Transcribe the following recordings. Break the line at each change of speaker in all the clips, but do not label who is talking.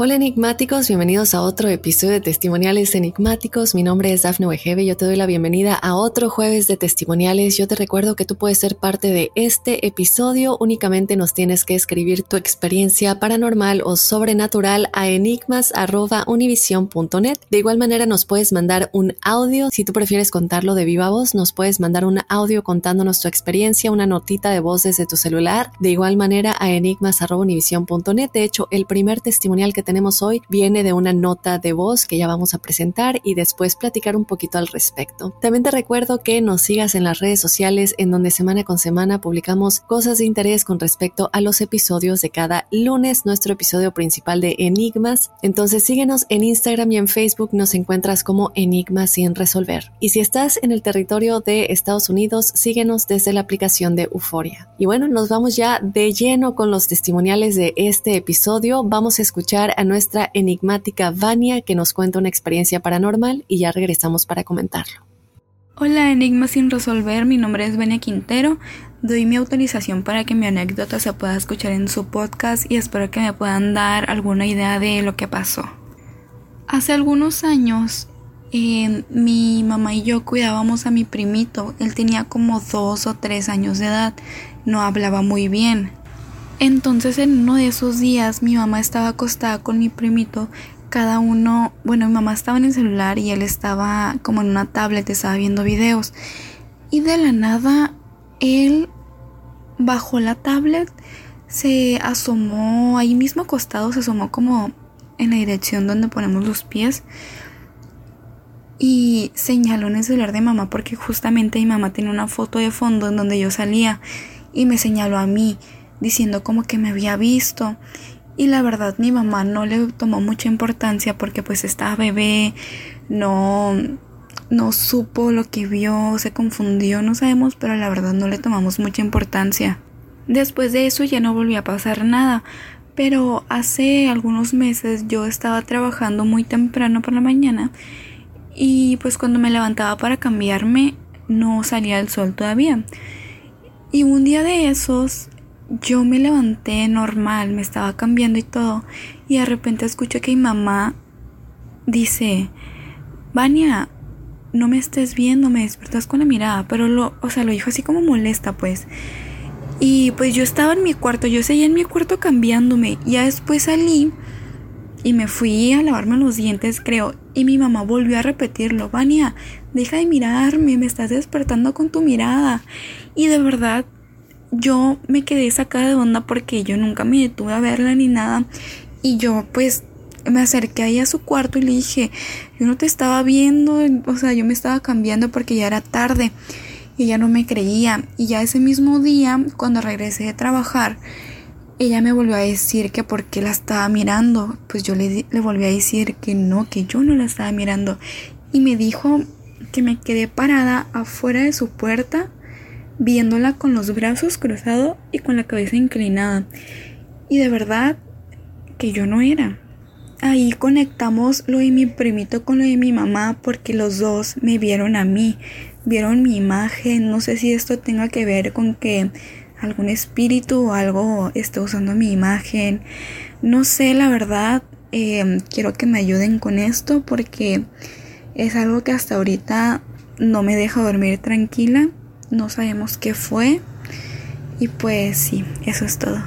Hola enigmáticos, bienvenidos a otro episodio de Testimoniales Enigmáticos. Mi nombre es Dafne Wegebe, yo te doy la bienvenida a otro jueves de testimoniales. Yo te recuerdo que tú puedes ser parte de este episodio, únicamente nos tienes que escribir tu experiencia paranormal o sobrenatural a enigmas.univision.net. De igual manera nos puedes mandar un audio, si tú prefieres contarlo de viva voz, nos puedes mandar un audio contándonos tu experiencia, una notita de voz desde tu celular. De igual manera a enigmas.univision.net. De hecho, el primer testimonial que tenemos hoy viene de una nota de voz que ya vamos a presentar y después platicar un poquito al respecto. También te recuerdo que nos sigas en las redes sociales en donde semana con semana publicamos cosas de interés con respecto a los episodios de cada lunes, nuestro episodio principal de Enigmas. Entonces síguenos en Instagram y en Facebook nos encuentras como Enigmas sin resolver. Y si estás en el territorio de Estados Unidos, síguenos desde la aplicación de Euforia. Y bueno, nos vamos ya de lleno con los testimoniales de este episodio. Vamos a escuchar a nuestra enigmática Vania que nos cuenta una experiencia paranormal y ya regresamos para comentarlo.
Hola Enigma sin resolver, mi nombre es Vania Quintero. Doy mi autorización para que mi anécdota se pueda escuchar en su podcast y espero que me puedan dar alguna idea de lo que pasó. Hace algunos años eh, mi mamá y yo cuidábamos a mi primito. Él tenía como dos o tres años de edad. No hablaba muy bien. Entonces en uno de esos días mi mamá estaba acostada con mi primito. Cada uno, bueno, mi mamá estaba en el celular y él estaba como en una tablet, estaba viendo videos. Y de la nada, él bajó la tablet, se asomó, ahí mismo acostado, se asomó como en la dirección donde ponemos los pies. Y señaló en el celular de mamá porque justamente mi mamá tenía una foto de fondo en donde yo salía y me señaló a mí diciendo como que me había visto y la verdad mi mamá no le tomó mucha importancia porque pues estaba bebé, no no supo lo que vio, se confundió, no sabemos, pero la verdad no le tomamos mucha importancia. Después de eso ya no volvió a pasar nada, pero hace algunos meses yo estaba trabajando muy temprano por la mañana y pues cuando me levantaba para cambiarme no salía el sol todavía. Y un día de esos yo me levanté normal, me estaba cambiando y todo, y de repente escucho que mi mamá dice, Vania, no me estés viendo, me despertas con la mirada, pero lo, o sea, lo dijo así como molesta, pues. Y pues yo estaba en mi cuarto, yo seguía en mi cuarto cambiándome. Ya después salí y me fui a lavarme los dientes, creo. Y mi mamá volvió a repetirlo. Vania, deja de mirarme, me estás despertando con tu mirada. Y de verdad, yo me quedé sacada de onda porque yo nunca me detuve a verla ni nada. Y yo pues me acerqué ahí a su cuarto y le dije, yo no te estaba viendo, o sea, yo me estaba cambiando porque ya era tarde. Y ella no me creía. Y ya ese mismo día, cuando regresé de trabajar, ella me volvió a decir que por qué la estaba mirando. Pues yo le, le volví a decir que no, que yo no la estaba mirando. Y me dijo que me quedé parada afuera de su puerta, viéndola con los brazos cruzados y con la cabeza inclinada. Y de verdad que yo no era. Ahí conectamos lo de mi primito con lo de mi mamá porque los dos me vieron a mí, vieron mi imagen. No sé si esto tenga que ver con que algún espíritu o algo esté usando mi imagen. No sé, la verdad, eh, quiero que me ayuden con esto porque es algo que hasta ahorita no me deja dormir tranquila. No sabemos qué fue. Y pues sí, eso es todo.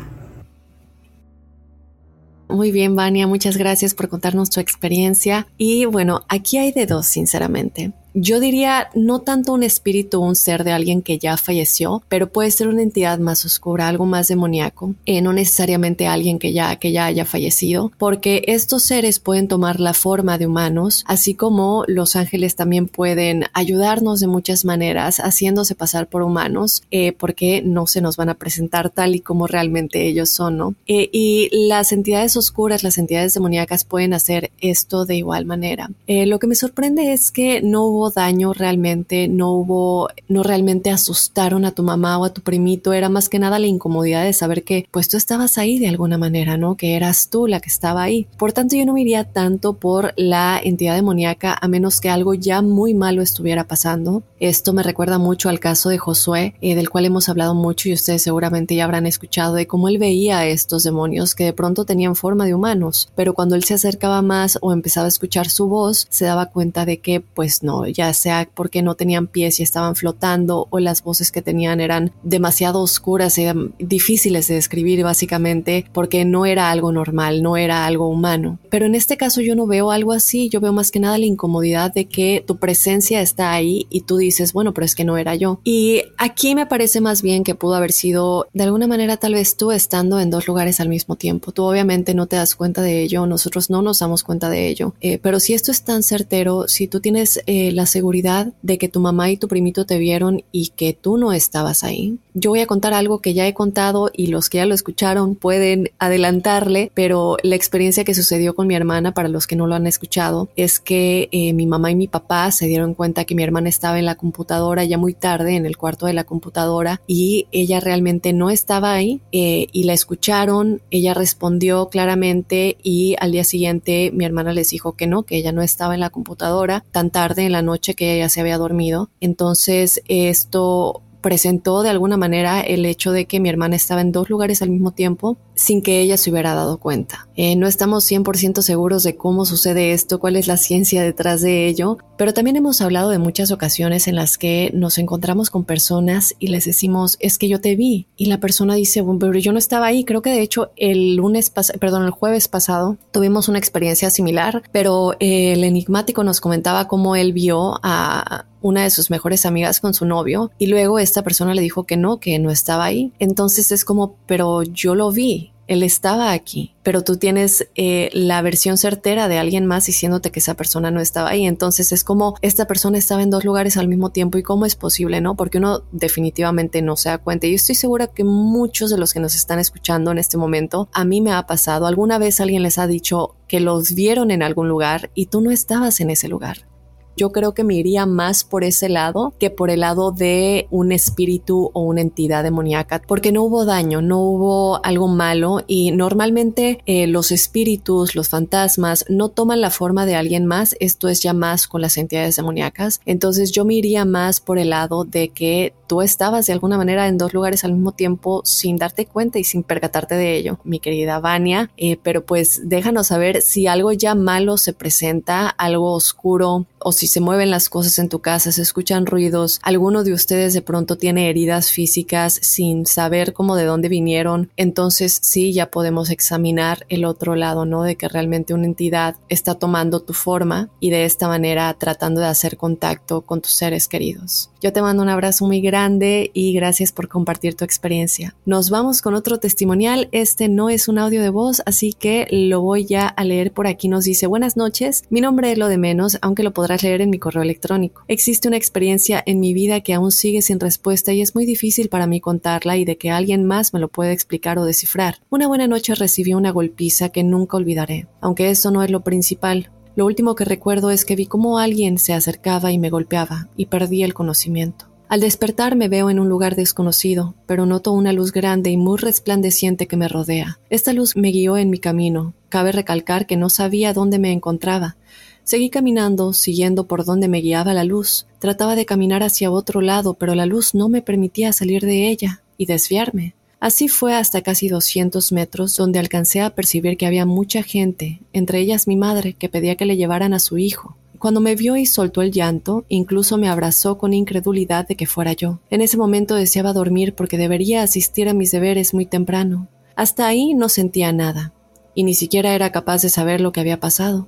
Muy bien, Vania, muchas gracias por contarnos tu experiencia. Y bueno, aquí hay de dos, sinceramente. Yo diría no tanto un espíritu o un ser de alguien que ya falleció, pero puede ser una entidad más oscura, algo más demoníaco, eh, no necesariamente alguien que ya, que ya haya fallecido, porque estos seres pueden tomar la forma de humanos, así como los ángeles también pueden ayudarnos de muchas maneras, haciéndose pasar por humanos, eh, porque no se nos van a presentar tal y como realmente ellos son, ¿no? Eh, y las entidades oscuras, las entidades demoníacas pueden hacer esto de igual manera. lo que me sorprende es que no hubo daño realmente, no hubo, no realmente asustaron a tu mamá o a tu primito, era más que nada la incomodidad de saber que pues tú estabas ahí de alguna manera, ¿no? Que eras tú la que estaba ahí. Por tanto, yo no me iría tanto por la entidad demoníaca a menos que algo ya muy malo estuviera pasando. Esto me recuerda mucho al caso de Josué, eh, del cual hemos hablado mucho y ustedes seguramente ya habrán escuchado de cómo él veía a estos demonios que de pronto tenían forma de humanos, pero cuando él se acercaba más o empezaba a escuchar su voz, se daba cuenta de que pues no, ya sea porque no tenían pies y estaban flotando o las voces que tenían eran demasiado oscuras y difíciles de describir básicamente porque no era algo normal, no era algo humano. Pero en este caso yo no veo algo así, yo veo más que nada la incomodidad de que tu presencia está ahí y tú dices, bueno, pero es que no era yo. Y aquí me parece más bien que pudo haber sido de alguna manera tal vez tú estando en dos lugares al mismo tiempo. Tú obviamente no te das cuenta de ello, nosotros no nos damos cuenta de ello. Eh, pero si esto es tan certero, si tú tienes eh, la seguridad de que tu mamá y tu primito te vieron y que tú no estabas ahí. Yo voy a contar algo que ya he contado y los que ya lo escucharon pueden adelantarle, pero la experiencia que sucedió con mi hermana, para los que no lo han escuchado, es que eh, mi mamá y mi papá se dieron cuenta que mi hermana estaba en la computadora ya muy tarde, en el cuarto de la computadora, y ella realmente no estaba ahí eh, y la escucharon, ella respondió claramente y al día siguiente mi hermana les dijo que no, que ella no estaba en la computadora tan tarde en la noche que ella se había dormido. Entonces esto presentó de alguna manera el hecho de que mi hermana estaba en dos lugares al mismo tiempo sin que ella se hubiera dado cuenta. Eh, no estamos 100% seguros de cómo sucede esto, cuál es la ciencia detrás de ello, pero también hemos hablado de muchas ocasiones en las que nos encontramos con personas y les decimos, es que yo te vi, y la persona dice, bueno, pero yo no estaba ahí. Creo que de hecho el lunes, perdón, el jueves pasado tuvimos una experiencia similar, pero el enigmático nos comentaba cómo él vio a una de sus mejores amigas con su novio y luego esta persona le dijo que no, que no estaba ahí. Entonces es como, pero yo lo vi, él estaba aquí, pero tú tienes eh, la versión certera de alguien más diciéndote que esa persona no estaba ahí. Entonces es como esta persona estaba en dos lugares al mismo tiempo y cómo es posible, ¿no? Porque uno definitivamente no se da cuenta. Y estoy segura que muchos de los que nos están escuchando en este momento, a mí me ha pasado. Alguna vez alguien les ha dicho que los vieron en algún lugar y tú no estabas en ese lugar yo creo que me iría más por ese lado que por el lado de un espíritu o una entidad demoníaca, porque no hubo daño, no hubo algo malo y normalmente eh, los espíritus, los fantasmas no toman la forma de alguien más, esto es ya más con las entidades demoníacas, entonces yo me iría más por el lado de que tú estabas de alguna manera en dos lugares al mismo tiempo sin darte cuenta y sin percatarte de ello, mi querida Vania, eh, pero pues déjanos saber si algo ya malo se presenta, algo oscuro o si se mueven las cosas en tu casa, se escuchan ruidos, alguno de ustedes de pronto tiene heridas físicas sin saber cómo de dónde vinieron, entonces sí ya podemos examinar el otro lado, ¿no? De que realmente una entidad está tomando tu forma y de esta manera tratando de hacer contacto con tus seres queridos. Yo te mando un abrazo muy grande y gracias por compartir tu experiencia. Nos vamos con otro testimonial. Este no es un audio de voz, así que lo voy ya a leer por aquí. Nos dice, buenas noches, mi nombre es lo de menos, aunque lo podrás leer en mi correo electrónico. Existe una experiencia en mi vida que aún sigue sin respuesta y es muy difícil para mí contarla y de que alguien más me lo pueda explicar o descifrar. Una buena noche recibí una golpiza que nunca olvidaré, aunque eso no es lo principal. Lo último que recuerdo es que vi cómo alguien se acercaba y me golpeaba, y perdí el conocimiento. Al despertar me veo en un lugar desconocido, pero noto una luz grande y muy resplandeciente que me rodea. Esta luz me guió en mi camino. Cabe recalcar que no sabía dónde me encontraba. Seguí caminando, siguiendo por donde me guiaba la luz. Trataba de caminar hacia otro lado, pero la luz no me permitía salir de ella y desviarme. Así fue hasta casi 200 metros, donde alcancé a percibir que había mucha gente, entre ellas mi madre, que pedía que le llevaran a su hijo. Cuando me vio y soltó el llanto, incluso me abrazó con incredulidad de que fuera yo. En ese momento deseaba dormir porque debería asistir a mis deberes muy temprano. Hasta ahí no sentía nada, y ni siquiera era capaz de saber lo que había pasado.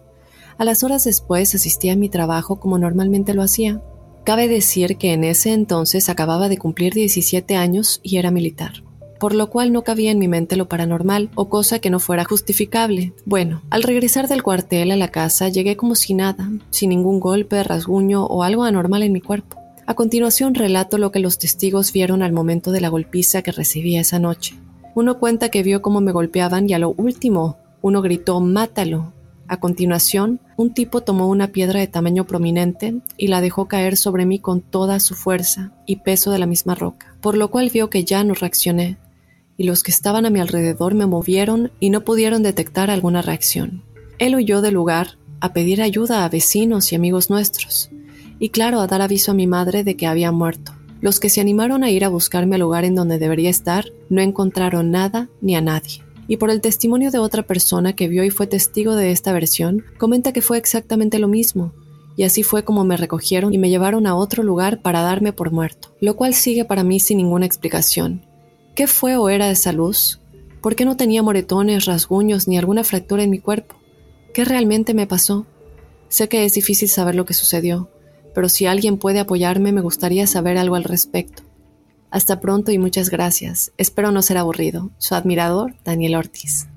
A las horas después asistí a mi trabajo como normalmente lo hacía. Cabe decir que en ese entonces acababa de cumplir 17 años y era militar por lo cual no cabía en mi mente lo paranormal o cosa que no fuera justificable. Bueno, al regresar del cuartel a la casa llegué como si nada, sin ningún golpe, rasguño o algo anormal en mi cuerpo. A continuación relato lo que los testigos vieron al momento de la golpiza que recibí esa noche. Uno cuenta que vio cómo me golpeaban y a lo último uno gritó Mátalo. A continuación, un tipo tomó una piedra de tamaño prominente y la dejó caer sobre mí con toda su fuerza y peso de la misma roca, por lo cual vio que ya no reaccioné, los que estaban a mi alrededor me movieron y no pudieron detectar alguna reacción. Él huyó del lugar a pedir ayuda a vecinos y amigos nuestros, y claro, a dar aviso a mi madre de que había muerto. Los que se animaron a ir a buscarme al lugar en donde debería estar no encontraron nada ni a nadie. Y por el testimonio de otra persona que vio y fue testigo de esta versión, comenta que fue exactamente lo mismo, y así fue como me recogieron y me llevaron a otro lugar para darme por muerto, lo cual sigue para mí sin ninguna explicación, ¿Qué fue o era esa luz? ¿Por qué no tenía moretones, rasguños ni alguna fractura en mi cuerpo? ¿Qué realmente me pasó? Sé que es difícil saber lo que sucedió, pero si alguien puede apoyarme me gustaría saber algo al respecto. Hasta pronto y muchas gracias. Espero no ser aburrido. Su admirador, Daniel Ortiz.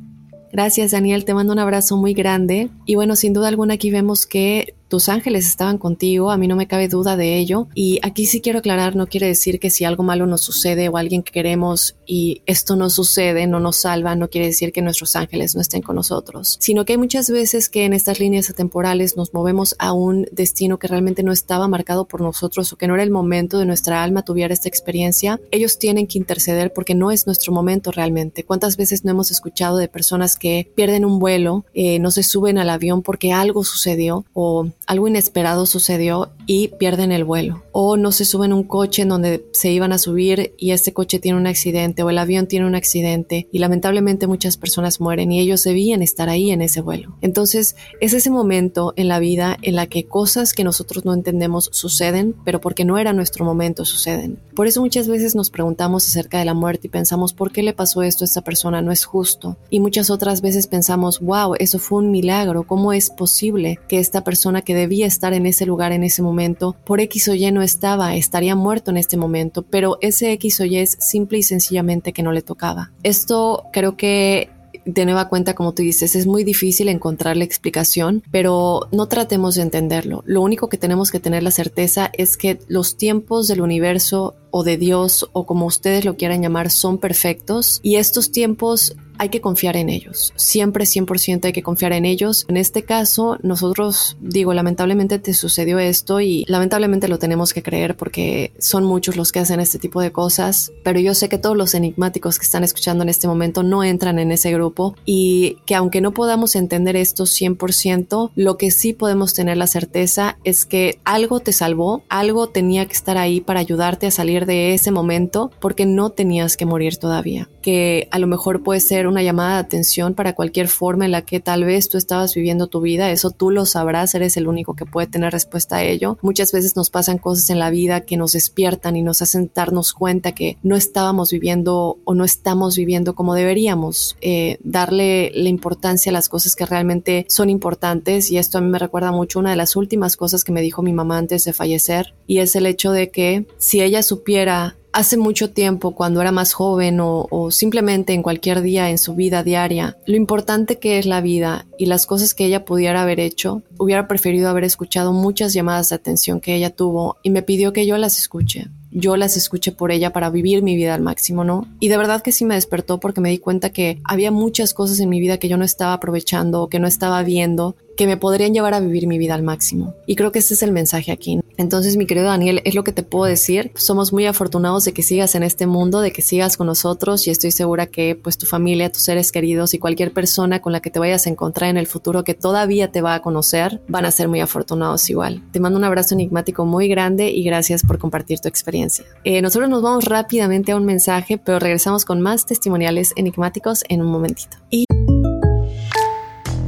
Gracias Daniel, te mando un abrazo muy grande. Y bueno, sin duda alguna aquí vemos que tus ángeles estaban contigo, a mí no me cabe duda de ello. Y aquí sí quiero aclarar, no quiere decir que si algo malo nos sucede o alguien que queremos y esto no sucede, no nos salva, no quiere decir que nuestros ángeles no estén con nosotros, sino que hay muchas veces que en estas líneas temporales nos movemos a un destino que realmente no estaba marcado por nosotros o que no era el momento de nuestra alma tuviera esta experiencia. Ellos tienen que interceder porque no es nuestro momento realmente. ¿Cuántas veces no hemos escuchado de personas que pierden un vuelo, eh, no se suben al avión porque algo sucedió o algo inesperado sucedió y pierden el vuelo. O no se suben un coche en donde se iban a subir y este coche tiene un accidente o el avión tiene un accidente y lamentablemente muchas personas mueren y ellos debían estar ahí en ese vuelo. Entonces es ese momento en la vida en la que cosas que nosotros no entendemos suceden, pero porque no era nuestro momento suceden. Por eso muchas veces nos preguntamos acerca de la muerte y pensamos por qué le pasó esto a esta persona, no es justo. Y muchas otras veces pensamos, wow, eso fue un milagro, ¿cómo es posible que esta persona que debía estar en ese lugar en ese momento, por X o Y no estaba, estaría muerto en este momento, pero ese X o Y es simple y sencillamente que no le tocaba. Esto creo que de nueva cuenta, como tú dices, es muy difícil encontrar la explicación, pero no tratemos de entenderlo. Lo único que tenemos que tener la certeza es que los tiempos del universo o de Dios o como ustedes lo quieran llamar son perfectos y estos tiempos hay que confiar en ellos. Siempre 100% hay que confiar en ellos. En este caso, nosotros, digo, lamentablemente te sucedió esto y lamentablemente lo tenemos que creer porque son muchos los que hacen este tipo de cosas, pero yo sé que todos los enigmáticos que están escuchando en este momento no entran en ese grupo y que aunque no podamos entender esto 100%, lo que sí podemos tener la certeza es que algo te salvó, algo tenía que estar ahí para ayudarte a salir de ese momento porque no tenías que morir todavía que a lo mejor puede ser una llamada de atención para cualquier forma en la que tal vez tú estabas viviendo tu vida. Eso tú lo sabrás, eres el único que puede tener respuesta a ello. Muchas veces nos pasan cosas en la vida que nos despiertan y nos hacen darnos cuenta que no estábamos viviendo o no estamos viviendo como deberíamos. Eh, darle la importancia a las cosas que realmente son importantes y esto a mí me recuerda mucho una de las últimas cosas que me dijo mi mamá antes de fallecer y es el hecho de que si ella supiera hace mucho tiempo, cuando era más joven o, simplemente en cualquier día en su vida diaria, lo importante que es la vida y las cosas que ella pudiera haber hecho, hubiera preferido haber escuchado muchas llamadas de atención que ella tuvo y me pidió que yo las escuche yo las escuché por ella para vivir mi vida al máximo, ¿no? Y de verdad que sí me despertó porque me di cuenta que había muchas cosas en mi vida que yo no estaba aprovechando o que no estaba viendo que me podrían llevar a vivir mi vida al máximo. Y creo que ese es el mensaje aquí. Entonces, mi querido Daniel, es lo que te puedo decir. Somos muy afortunados de que sigas en este mundo, de que sigas con nosotros y estoy segura que pues tu familia, tus seres queridos y cualquier persona con la que te vayas a encontrar en el futuro que todavía te va a conocer, van a ser muy afortunados igual. Te mando un abrazo enigmático muy grande y gracias por compartir tu experiencia. Eh, nosotros nos vamos rápidamente a un mensaje, pero regresamos con más testimoniales enigmáticos en un momentito.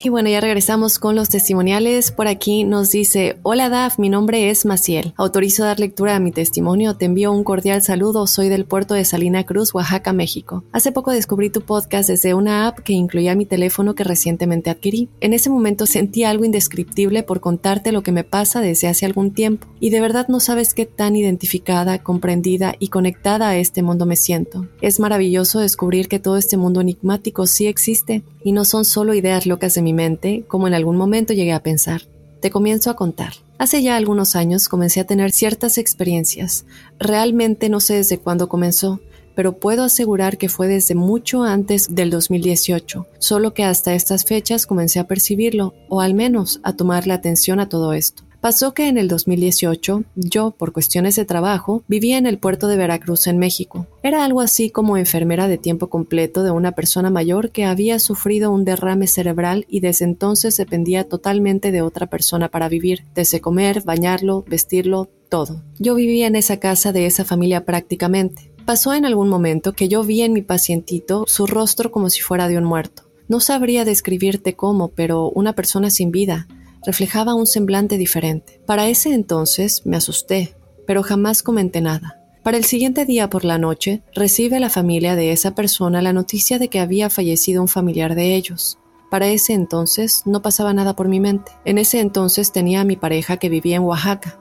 Y bueno, ya regresamos con los testimoniales. Por aquí nos dice, hola Daf, mi nombre es Maciel. Autorizo dar lectura a mi testimonio. Te envío un cordial saludo. Soy del puerto de Salina Cruz, Oaxaca, México. Hace poco descubrí tu podcast desde una app que incluía mi teléfono que recientemente adquirí. En ese momento sentí algo indescriptible por contarte lo que me pasa desde hace algún tiempo. Y de verdad no sabes qué tan identificada, comprendida y conectada a este mundo me siento. Es maravilloso descubrir que todo este mundo enigmático sí existe y no son solo ideas locas de mi mente, como en algún momento llegué a pensar. Te comienzo a contar. Hace ya algunos años comencé a tener ciertas experiencias. Realmente no sé desde cuándo comenzó, pero puedo asegurar que fue desde mucho antes del 2018, solo que hasta estas fechas comencé a percibirlo, o al menos a tomarle atención a todo esto. Pasó que en el 2018, yo, por cuestiones de trabajo, vivía en el puerto de Veracruz, en México. Era algo así como enfermera de tiempo completo de una persona mayor que había sufrido un derrame cerebral y desde entonces dependía totalmente de otra persona para vivir, desde comer, bañarlo, vestirlo, todo. Yo vivía en esa casa de esa familia prácticamente. Pasó en algún momento que yo vi en mi pacientito su rostro como si fuera de un muerto. No sabría describirte cómo, pero una persona sin vida, reflejaba un semblante diferente. Para ese entonces me asusté, pero jamás comenté nada. Para el siguiente día por la noche, recibe la familia de esa persona la noticia de que había fallecido un familiar de ellos. Para ese entonces no pasaba nada por mi mente. En ese entonces tenía a mi pareja que vivía en Oaxaca.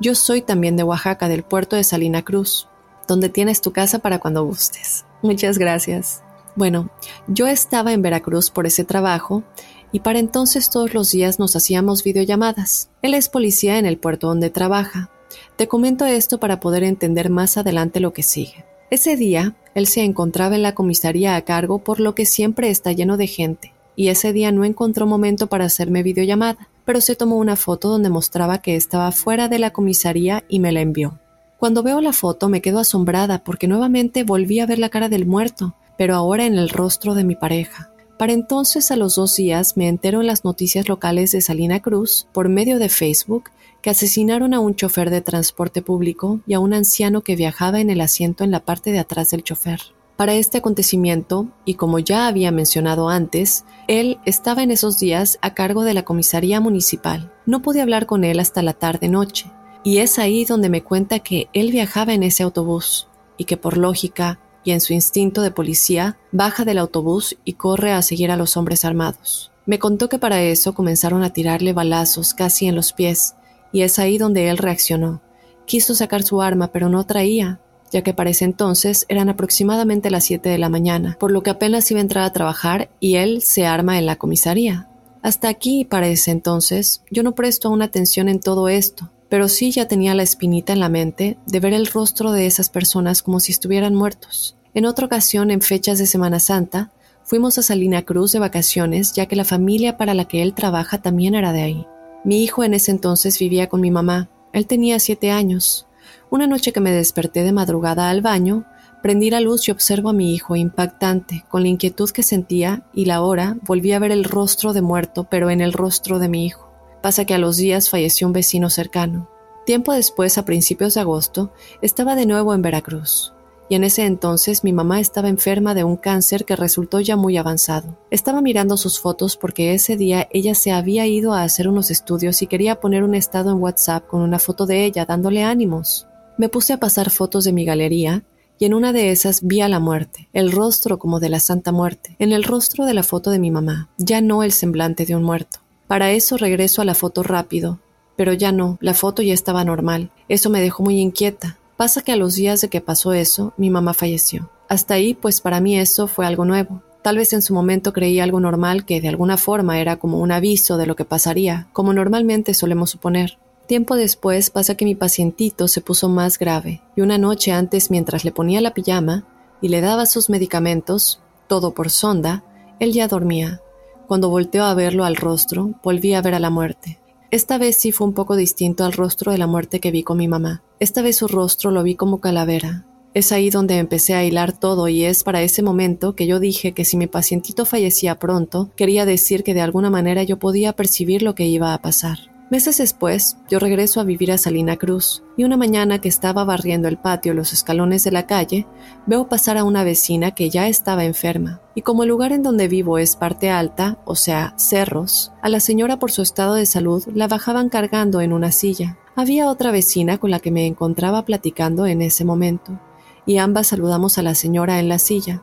Yo soy también de Oaxaca, del puerto de Salina Cruz, donde tienes tu casa para cuando gustes. Muchas gracias. Bueno, yo estaba en Veracruz por ese trabajo y para entonces todos los días nos hacíamos videollamadas. Él es policía en el puerto donde trabaja. Te comento esto para poder entender más adelante lo que sigue. Ese día, él se encontraba en la comisaría a cargo por lo que siempre está lleno de gente, y ese día no encontró momento para hacerme videollamada, pero se tomó una foto donde mostraba que estaba fuera de la comisaría y me la envió. Cuando veo la foto me quedo asombrada porque nuevamente volví a ver la cara del muerto, pero ahora en el rostro de mi pareja. Para entonces, a los dos días, me entero en las noticias locales de Salina Cruz, por medio de Facebook, que asesinaron a un chofer de transporte público y a un anciano que viajaba en el asiento en la parte de atrás del chofer. Para este acontecimiento, y como ya había mencionado antes, él estaba en esos días a cargo de la comisaría municipal. No pude hablar con él hasta la tarde-noche, y es ahí donde me cuenta que él viajaba en ese autobús, y que por lógica, y en su instinto de policía baja del autobús y corre a seguir a los hombres armados. Me contó que para eso comenzaron a tirarle balazos casi en los pies, y es ahí donde él reaccionó. Quiso sacar su arma, pero no traía, ya que para ese entonces eran aproximadamente las 7 de la mañana, por lo que apenas iba a entrar a trabajar y él se arma en la comisaría. Hasta aquí, para ese entonces, yo no presto aún atención en todo esto, pero sí ya tenía la espinita en la mente de ver el rostro de esas personas como si estuvieran muertos. En otra ocasión, en fechas de Semana Santa, fuimos a Salina Cruz de vacaciones, ya que la familia para la que él trabaja también era de ahí. Mi hijo en ese entonces vivía con mi mamá. Él tenía siete años. Una noche que me desperté de madrugada al baño, prendí la luz y observo a mi hijo impactante, con la inquietud que sentía, y la hora volví a ver el rostro de muerto, pero en el rostro de mi hijo. Pasa que a los días falleció un vecino cercano. Tiempo después, a principios de agosto, estaba de nuevo en Veracruz y en ese entonces mi mamá estaba enferma de un cáncer que resultó ya muy avanzado. Estaba mirando sus fotos porque ese día ella se había ido a hacer unos estudios y quería poner un estado en WhatsApp con una foto de ella dándole ánimos. Me puse a pasar fotos de mi galería y en una de esas vi a la muerte, el rostro como de la Santa Muerte, en el rostro de la foto de mi mamá, ya no el semblante de un muerto. Para eso regreso a la foto rápido, pero ya no, la foto ya estaba normal. Eso me dejó muy inquieta. Pasa que a los días de que pasó eso, mi mamá falleció. Hasta ahí, pues para mí eso fue algo nuevo. Tal vez en su momento creí algo normal que de alguna forma era como un aviso de lo que pasaría, como normalmente solemos suponer. Tiempo después pasa que mi pacientito se puso más grave, y una noche antes mientras le ponía la pijama y le daba sus medicamentos, todo por sonda, él ya dormía. Cuando volteó a verlo al rostro, volví a ver a la muerte. Esta vez sí fue un poco distinto al rostro de la muerte que vi con mi mamá. Esta vez su rostro lo vi como calavera. Es ahí donde empecé a hilar todo y es para ese momento que yo dije que si mi pacientito fallecía pronto, quería decir que de alguna manera yo podía percibir lo que iba a pasar. Meses después, yo regreso a vivir a Salina Cruz, y una mañana que estaba barriendo el patio los escalones de la calle, veo pasar a una vecina que ya estaba enferma, y como el lugar en donde vivo es parte alta, o sea, cerros, a la señora por su estado de salud la bajaban cargando en una silla. Había otra vecina con la que me encontraba platicando en ese momento, y ambas saludamos a la señora en la silla.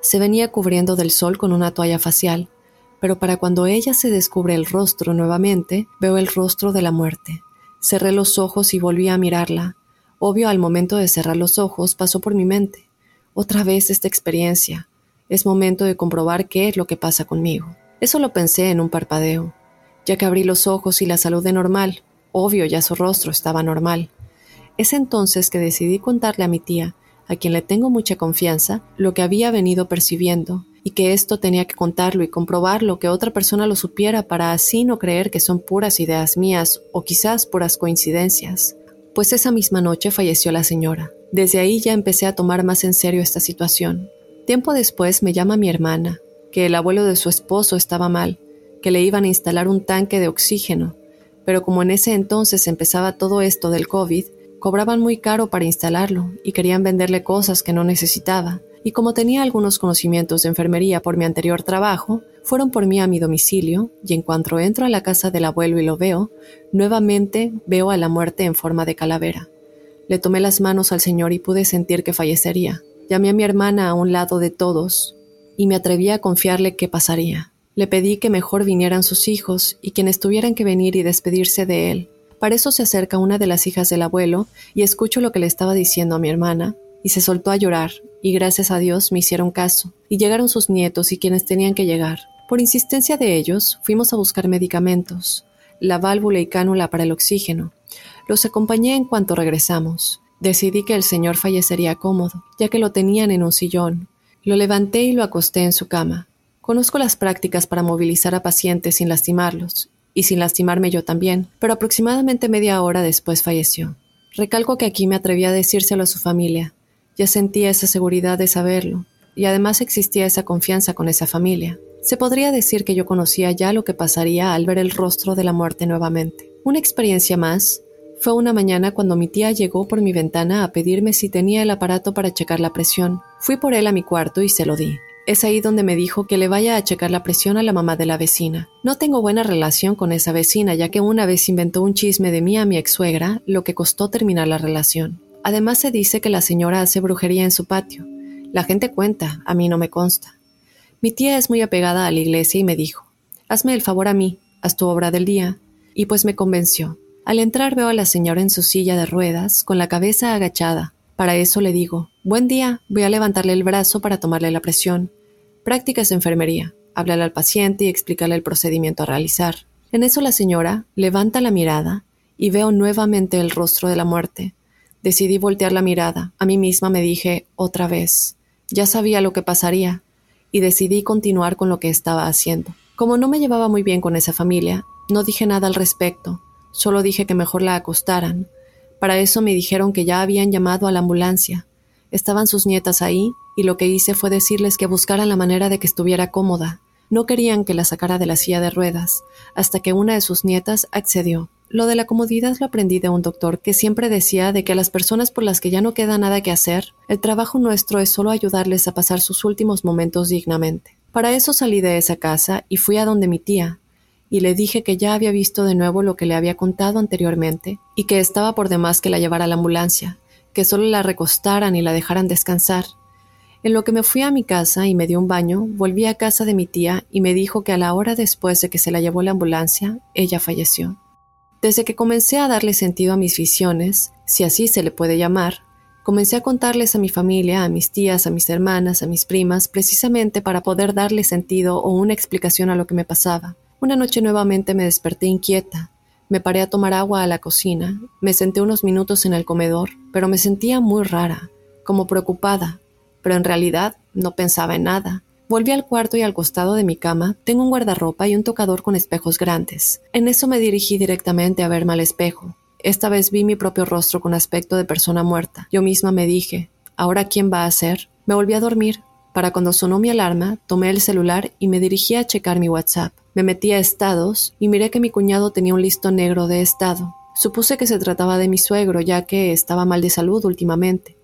Se venía cubriendo del sol con una toalla facial, pero para cuando ella se descubre el rostro nuevamente, veo el rostro de la muerte. Cerré los ojos y volví a mirarla. Obvio, al momento de cerrar los ojos pasó por mi mente. Otra vez esta experiencia. Es momento de comprobar qué es lo que pasa conmigo. Eso lo pensé en un parpadeo. Ya que abrí los ojos y la saludé normal, obvio ya su rostro estaba normal. Es entonces que decidí contarle a mi tía, a quien le tengo mucha confianza, lo que había venido percibiendo, y que esto tenía que contarlo y comprobarlo, que otra persona lo supiera para así no creer que son puras ideas mías o quizás puras coincidencias. Pues esa misma noche falleció la señora. Desde ahí ya empecé a tomar más en serio esta situación. Tiempo después me llama mi hermana, que el abuelo de su esposo estaba mal, que le iban a instalar un tanque de oxígeno, pero como en ese entonces empezaba todo esto del COVID, cobraban muy caro para instalarlo y querían venderle cosas que no necesitaba, y como tenía algunos conocimientos de enfermería por mi anterior trabajo, fueron por mí a mi domicilio, y en cuanto entro a la casa del abuelo y lo veo, nuevamente veo a la muerte en forma de calavera. Le tomé las manos al señor y pude sentir que fallecería. Llamé a mi hermana a un lado de todos, y me atreví a confiarle qué pasaría. Le pedí que mejor vinieran sus hijos y quienes tuvieran que venir y despedirse de él. Para eso se acerca una de las hijas del abuelo y escucho lo que le estaba diciendo a mi hermana, y se soltó a llorar, y gracias a Dios me hicieron caso, y llegaron sus nietos y quienes tenían que llegar. Por insistencia de ellos, fuimos a buscar medicamentos, la válvula y cánula para el oxígeno. Los acompañé en cuanto regresamos. Decidí que el señor fallecería cómodo, ya que lo tenían en un sillón. Lo levanté y lo acosté en su cama. Conozco las prácticas para movilizar a pacientes sin lastimarlos, y sin lastimarme yo también, pero aproximadamente media hora después falleció. Recalco que aquí me atreví a decírselo a su familia, ya sentía esa seguridad de saberlo, y además existía esa confianza con esa familia. Se podría decir que yo conocía ya lo que pasaría al ver el rostro de la muerte nuevamente. Una experiencia más fue una mañana cuando mi tía llegó por mi ventana a pedirme si tenía el aparato para checar la presión. Fui por él a mi cuarto y se lo di. Es ahí donde me dijo que le vaya a checar la presión a la mamá de la vecina. No tengo buena relación con esa vecina, ya que una vez inventó un chisme de mí a mi ex suegra, lo que costó terminar la relación. Además se dice que la señora hace brujería en su patio. La gente cuenta, a mí no me consta. Mi tía es muy apegada a la iglesia y me dijo, hazme el favor a mí, haz tu obra del día. Y pues me convenció. Al entrar veo a la señora en su silla de ruedas, con la cabeza agachada. Para eso le digo, buen día, voy a levantarle el brazo para tomarle la presión. Prácticas de enfermería, hablarle al paciente y explicarle el procedimiento a realizar. En eso la señora levanta la mirada y veo nuevamente el rostro de la muerte. Decidí voltear la mirada. A mí misma me dije otra vez. Ya sabía lo que pasaría y decidí continuar con lo que estaba haciendo. Como no me llevaba muy bien con esa familia, no dije nada al respecto, solo dije que mejor la acostaran. Para eso me dijeron que ya habían llamado a la ambulancia. Estaban sus nietas ahí y lo que hice fue decirles que buscaran la manera de que estuviera cómoda. No querían que la sacara de la silla de ruedas, hasta que una de sus nietas accedió. Lo de la comodidad lo aprendí de un doctor que siempre decía de que a las personas por las que ya no queda nada que hacer, el trabajo nuestro es solo ayudarles a pasar sus últimos momentos dignamente. Para eso salí de esa casa y fui a donde mi tía, y le dije que ya había visto de nuevo lo que le había contado anteriormente, y que estaba por demás que la llevara a la ambulancia, que solo la recostaran y la dejaran descansar. En lo que me fui a mi casa y me dio un baño, volví a casa de mi tía y me dijo que a la hora después de que se la llevó la ambulancia, ella falleció. Desde que comencé a darle sentido a mis visiones, si así se le puede llamar, comencé a contarles a mi familia, a mis tías, a mis hermanas, a mis primas, precisamente para poder darle sentido o una explicación a lo que me pasaba. Una noche nuevamente me desperté inquieta. Me paré a tomar agua a la cocina, me senté unos minutos en el comedor, pero me sentía muy rara, como preocupada, pero en realidad no pensaba en nada. Volví al cuarto y al costado de mi cama tengo un guardarropa y un tocador con espejos grandes. En eso me dirigí directamente a verme al espejo. Esta vez vi mi propio rostro con aspecto de persona muerta. Yo misma me dije, ¿ahora quién va a ser? Me volví a dormir. Para cuando sonó mi alarma, tomé el celular y me dirigí a checar mi WhatsApp. Me metí a estados y miré que mi cuñado tenía un listo negro de estado. Supuse que se trataba de mi suegro, ya que estaba mal de salud últimamente.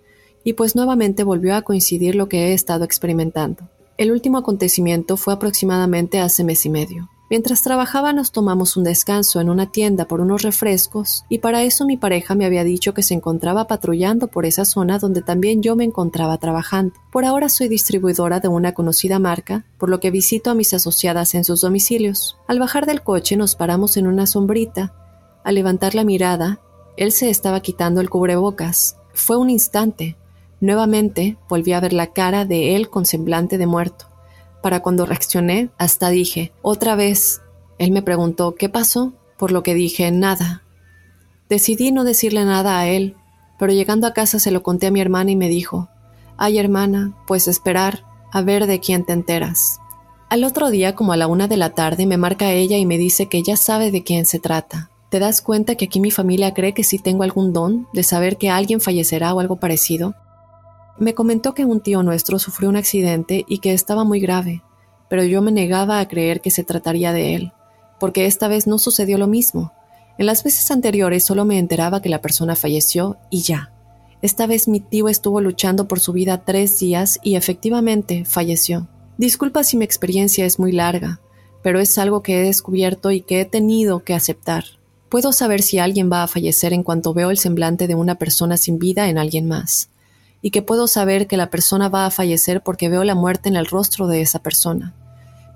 Y pues nuevamente volvió a coincidir lo que he estado experimentando. El último acontecimiento fue aproximadamente hace mes y medio. Mientras trabajaba nos tomamos un descanso en una tienda por unos refrescos y para eso mi pareja me había dicho que se encontraba patrullando por esa zona donde también yo me encontraba trabajando. Por ahora soy distribuidora de una conocida marca, por lo que visito a mis asociadas en sus domicilios. Al bajar del coche nos paramos en una sombrita. Al levantar la mirada, él se estaba quitando el cubrebocas. Fue un instante, Nuevamente volví a ver la cara de él con semblante de muerto. Para cuando reaccioné, hasta dije, otra vez. Él me preguntó, ¿qué pasó? Por lo que dije, nada. Decidí no decirle nada a él, pero llegando a casa se lo conté a mi hermana y me dijo, ay hermana, pues esperar, a ver de quién te enteras. Al otro día, como a la una de la tarde, me marca ella y me dice que ya sabe de quién se trata. ¿Te das cuenta que aquí mi familia cree que sí tengo algún don de saber que alguien fallecerá o algo parecido? Me comentó que un tío nuestro sufrió un accidente y que estaba muy grave, pero yo me negaba a creer que se trataría de él, porque esta vez no sucedió lo mismo. En las veces anteriores solo me enteraba que la persona falleció y ya. Esta vez mi tío estuvo luchando por su vida tres días y efectivamente falleció. Disculpa si mi experiencia es muy larga, pero es algo que he descubierto y que he tenido que aceptar. Puedo saber si alguien va a fallecer en cuanto veo el semblante de una persona sin vida en alguien más y que puedo saber que la persona va a fallecer porque veo la muerte en el rostro de esa persona.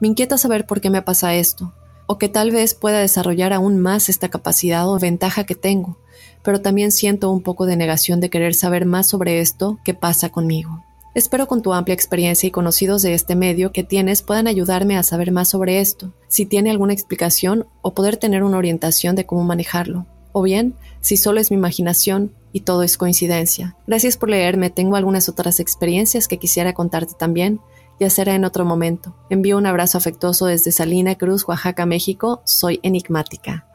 Me inquieta saber por qué me pasa esto, o que tal vez pueda desarrollar aún más esta capacidad o ventaja que tengo, pero también siento un poco de negación de querer saber más sobre esto que pasa conmigo. Espero con tu amplia experiencia y conocidos de este medio que tienes puedan ayudarme a saber más sobre esto, si tiene alguna explicación o poder tener una orientación de cómo manejarlo, o bien, si solo es mi imaginación y todo es coincidencia. Gracias por leerme, tengo algunas otras experiencias que quisiera contarte también, ya será en otro momento. Envío un abrazo afectuoso desde Salina Cruz, Oaxaca, México. Soy enigmática.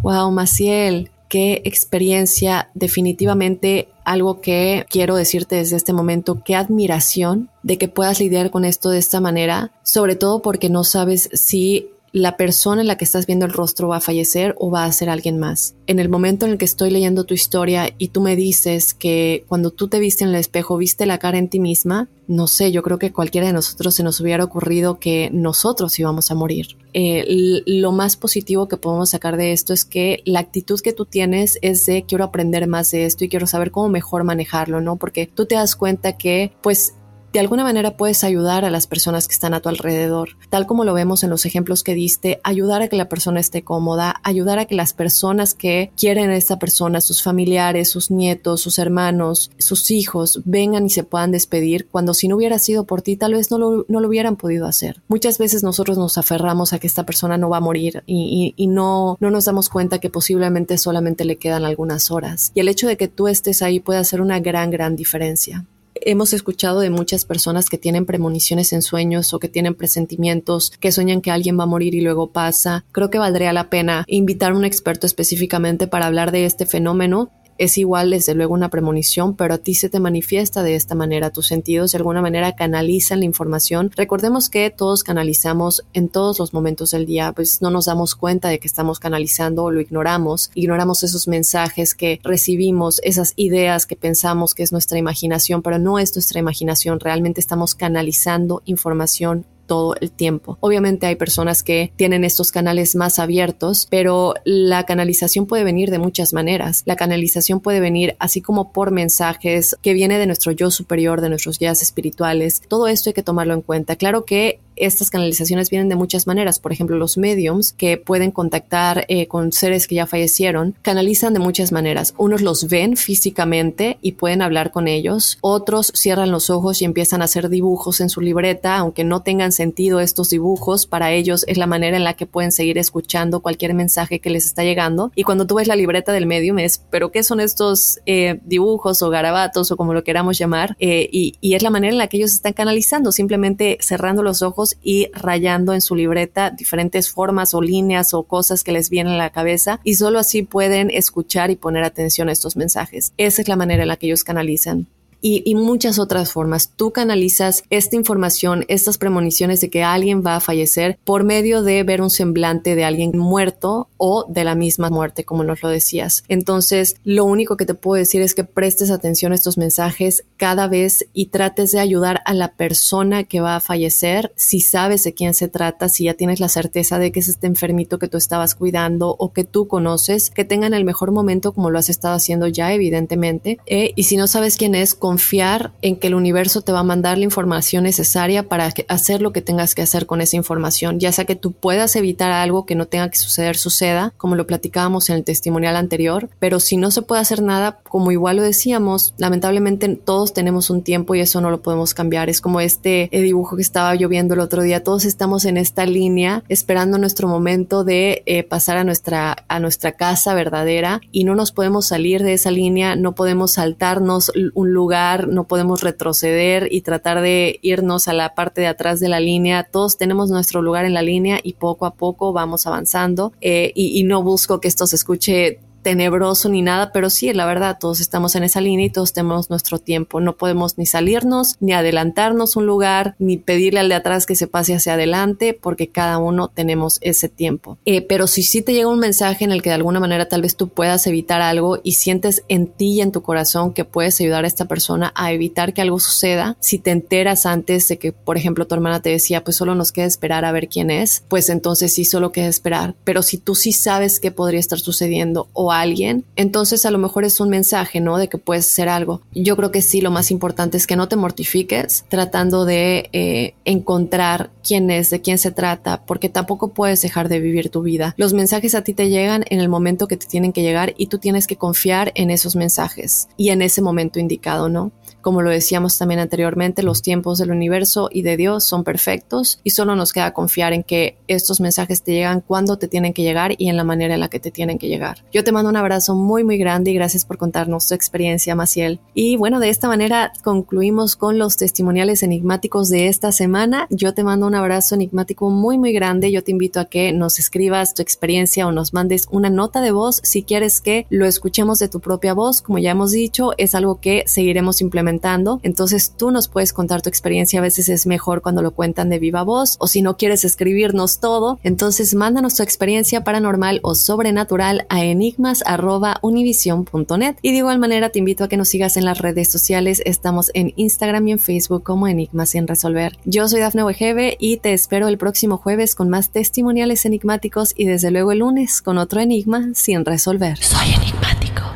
Wow, Maciel, qué experiencia, definitivamente algo que quiero decirte desde este momento, qué admiración de que puedas lidiar con esto de esta manera, sobre todo porque no sabes si la persona en la que estás viendo el rostro va a fallecer o va a ser alguien más. En el momento en el que estoy leyendo tu historia y tú me dices que cuando tú te viste en el espejo viste la cara en ti misma, no sé, yo creo que cualquiera de nosotros se nos hubiera ocurrido que nosotros íbamos a morir. Eh, lo más positivo que podemos sacar de esto es que la actitud que tú tienes es de quiero aprender más de esto y quiero saber cómo mejor manejarlo, ¿no? Porque tú te das cuenta que pues de alguna manera puedes ayudar a las personas que están a tu alrededor, tal como lo vemos en los ejemplos que diste, ayudar a que la persona esté cómoda, ayudar a que las personas que quieren a esta persona, sus familiares, sus nietos, sus hermanos, sus hijos, vengan y se puedan despedir, cuando si no hubiera sido por ti, tal vez no lo, no lo hubieran podido hacer. Muchas veces nosotros nos aferramos a que esta persona no va a morir y, y, no, no nos damos cuenta que posiblemente solamente le quedan algunas horas. Y el hecho de que tú estés ahí puede hacer una gran, gran diferencia hemos escuchado de muchas personas que tienen premoniciones en sueños o que tienen presentimientos, que sueñan que alguien va a morir y luego pasa. Creo que valdría la pena invitar a un experto específicamente para hablar de este fenómeno es igual desde luego una premonición, pero a ti se te manifiesta de esta manera, tus sentidos de alguna manera canalizan la información. Recordemos que todos canalizamos en todos los momentos del día, pues no nos damos cuenta de que estamos canalizando o lo ignoramos, ignoramos esos mensajes que recibimos, esas ideas que pensamos que es nuestra imaginación, pero no es nuestra imaginación, realmente estamos canalizando información todo el tiempo. Obviamente hay personas que tienen estos canales más abiertos, pero la canalización puede venir de muchas maneras. La canalización puede venir así como por mensajes que viene de nuestro yo superior, de nuestros guías espirituales. Todo esto hay que tomarlo en cuenta. Claro que estas canalizaciones vienen de muchas maneras. Por ejemplo, los mediums que pueden contactar eh, con seres que ya fallecieron, canalizan de muchas maneras. Unos los ven físicamente y pueden hablar con ellos. Otros cierran los ojos y empiezan a hacer dibujos en su libreta, aunque no tengan sentido estos dibujos. Para ellos es la manera en la que pueden seguir escuchando cualquier mensaje que les está llegando. Y cuando tú ves la libreta del medium es, pero ¿qué son estos eh, dibujos o garabatos o como lo queramos llamar? Eh, y, y es la manera en la que ellos están canalizando, simplemente cerrando los ojos y rayando en su libreta diferentes formas o líneas o cosas que les vienen a la cabeza y solo así pueden escuchar y poner atención a estos mensajes. Esa es la manera en la que ellos canalizan y, muchas otras formas. Tú canalizas esta información, estas premoniciones de que alguien va a fallecer por medio de ver un semblante de alguien muerto o de la misma muerte, como nos lo decías. Entonces, lo único que te puedo decir es que prestes atención a estos mensajes cada vez y trates de ayudar a la persona que va a fallecer, si sabes de quién se trata, si ya tienes la certeza de que es este enfermito que tú estabas cuidando o que tú conoces, que tengan el mejor momento como lo has estado haciendo ya, evidentemente. Eh, y si no sabes quién es, confiar en que el universo te va a mandar la información necesaria para hacer lo que tengas que hacer con esa información, ya sea que tú puedas evitar algo que no tenga que suceder, suceda, como lo platicábamos en el testimonial anterior, pero si no se puede hacer nada, como igual lo decíamos, lamentablemente todos tenemos un tiempo y eso no lo podemos cambiar. Es como este eh, dibujo que estaba lloviendo el otro día, todos estamos en esta línea esperando nuestro momento de eh, pasar a nuestra, a nuestra casa verdadera y no nos podemos salir de esa línea, no podemos saltarnos un lugar no podemos retroceder y tratar de irnos a la parte de atrás de la línea. Todos tenemos nuestro lugar en la línea y poco a poco vamos avanzando. Eh, y, y no busco que esto se escuche tenebroso ni nada, pero sí, la verdad, todos estamos en esa línea y todos tenemos nuestro tiempo. No podemos ni salirnos, ni adelantarnos un lugar, ni pedirle al de atrás que se pase hacia adelante, porque cada uno tenemos ese tiempo. Eh, pero si sí te llega un mensaje en el que de alguna manera tal vez tú puedas evitar algo y sientes en ti y en tu corazón que puedes ayudar a esta persona a evitar que algo suceda, si te enteras antes de que, por ejemplo, tu hermana te decía, pues solo nos queda esperar a ver quién es, pues entonces sí solo queda esperar. Pero si tú sí sabes qué podría estar sucediendo o alguien, entonces a lo mejor es un mensaje, ¿no? De que puedes ser algo. Yo creo que sí, lo más importante es que no te mortifiques tratando de eh, encontrar quién es, de quién se trata, porque tampoco puedes dejar de vivir tu vida. Los mensajes a ti te llegan en el momento que te tienen que llegar y tú tienes que confiar en esos mensajes y en ese momento indicado, ¿no? Como lo decíamos también anteriormente, los tiempos del universo y de Dios son perfectos y solo nos queda confiar en que estos mensajes te llegan cuando te tienen que llegar y en la manera en la que te tienen que llegar. Yo te mando un abrazo muy muy grande y gracias por contarnos tu experiencia, Maciel. Y bueno, de esta manera concluimos con los testimoniales enigmáticos de esta semana. Yo te mando un abrazo enigmático muy muy grande. Yo te invito a que nos escribas tu experiencia o nos mandes una nota de voz si quieres que lo escuchemos de tu propia voz. Como ya hemos dicho, es algo que seguiremos implementando entonces tú nos puedes contar tu experiencia, a veces es mejor cuando lo cuentan de viva voz o si no quieres escribirnos todo, entonces mándanos tu experiencia paranormal o sobrenatural a enigmas@univision.net y de igual manera te invito a que nos sigas en las redes sociales, estamos en Instagram y en Facebook como Enigmas sin resolver. Yo soy Dafne Wegebe y te espero el próximo jueves con más testimoniales enigmáticos y desde luego el lunes con otro enigma sin resolver. Soy enigmático.